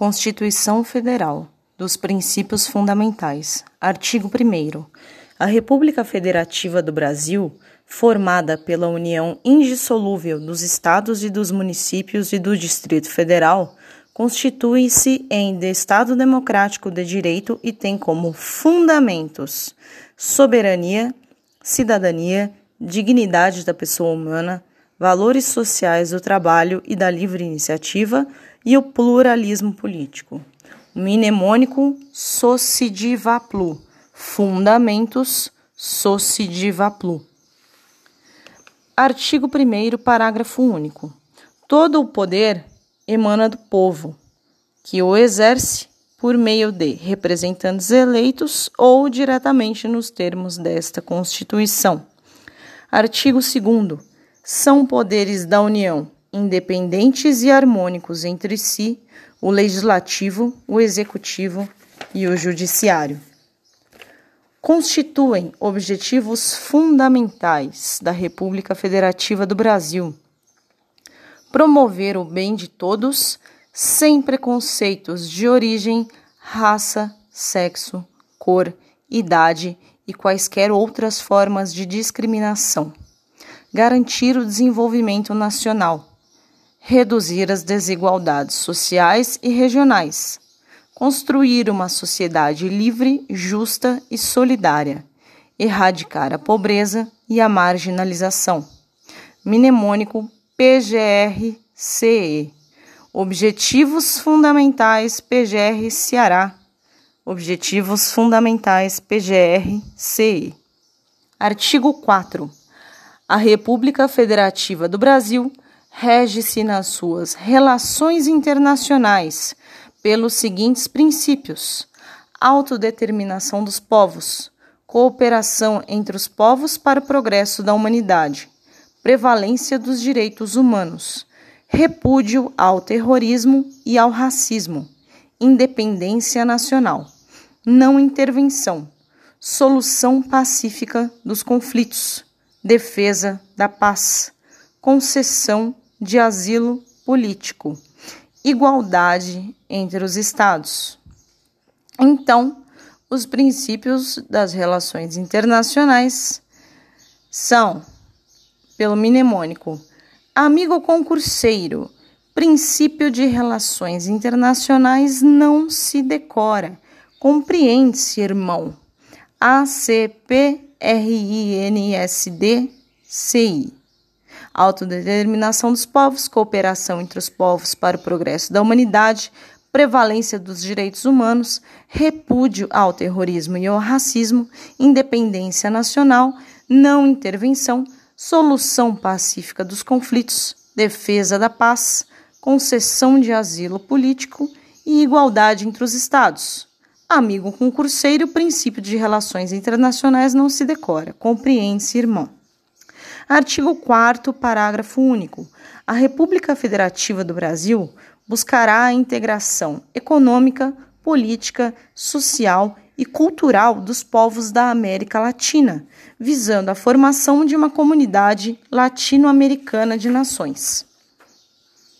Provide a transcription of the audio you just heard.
Constituição Federal dos Princípios Fundamentais. Artigo 1. A República Federativa do Brasil, formada pela união indissolúvel dos Estados e dos municípios e do Distrito Federal, constitui-se em de Estado democrático de direito e tem como fundamentos soberania, cidadania, dignidade da pessoa humana, valores sociais do trabalho e da livre iniciativa e o pluralismo político. O mnemônico Socidivaplu, Fundamentos Socidivaplu. Artigo 1 parágrafo único. Todo o poder emana do povo, que o exerce por meio de representantes eleitos ou diretamente nos termos desta Constituição. Artigo 2 são poderes da União, independentes e harmônicos entre si, o legislativo, o executivo e o judiciário. Constituem objetivos fundamentais da República Federativa do Brasil. Promover o bem de todos, sem preconceitos de origem, raça, sexo, cor, idade e quaisquer outras formas de discriminação. Garantir o desenvolvimento nacional, reduzir as desigualdades sociais e regionais, construir uma sociedade livre, justa e solidária, erradicar a pobreza e a marginalização. Mnemônico PGR-CE. Objetivos Fundamentais PGR Ceará. Objetivos Fundamentais PGR-CE. Artigo 4 a República Federativa do Brasil rege-se nas suas relações internacionais pelos seguintes princípios: autodeterminação dos povos, cooperação entre os povos para o progresso da humanidade, prevalência dos direitos humanos, repúdio ao terrorismo e ao racismo, independência nacional, não intervenção, solução pacífica dos conflitos defesa da paz, concessão de asilo político, igualdade entre os Estados. Então, os princípios das relações internacionais são, pelo mnemônico, amigo concurseiro, princípio de relações internacionais não se decora, compreende-se, irmão. ACP RINSD-CI. Autodeterminação dos povos, cooperação entre os povos para o progresso da humanidade, prevalência dos direitos humanos, repúdio ao terrorismo e ao racismo, independência nacional, não intervenção, solução pacífica dos conflitos, defesa da paz, concessão de asilo político e igualdade entre os Estados. Amigo concurseiro, o princípio de relações internacionais não se decora, compreende-se, irmão. Artigo 4 parágrafo único. A República Federativa do Brasil buscará a integração econômica, política, social e cultural dos povos da América Latina, visando a formação de uma comunidade latino-americana de nações.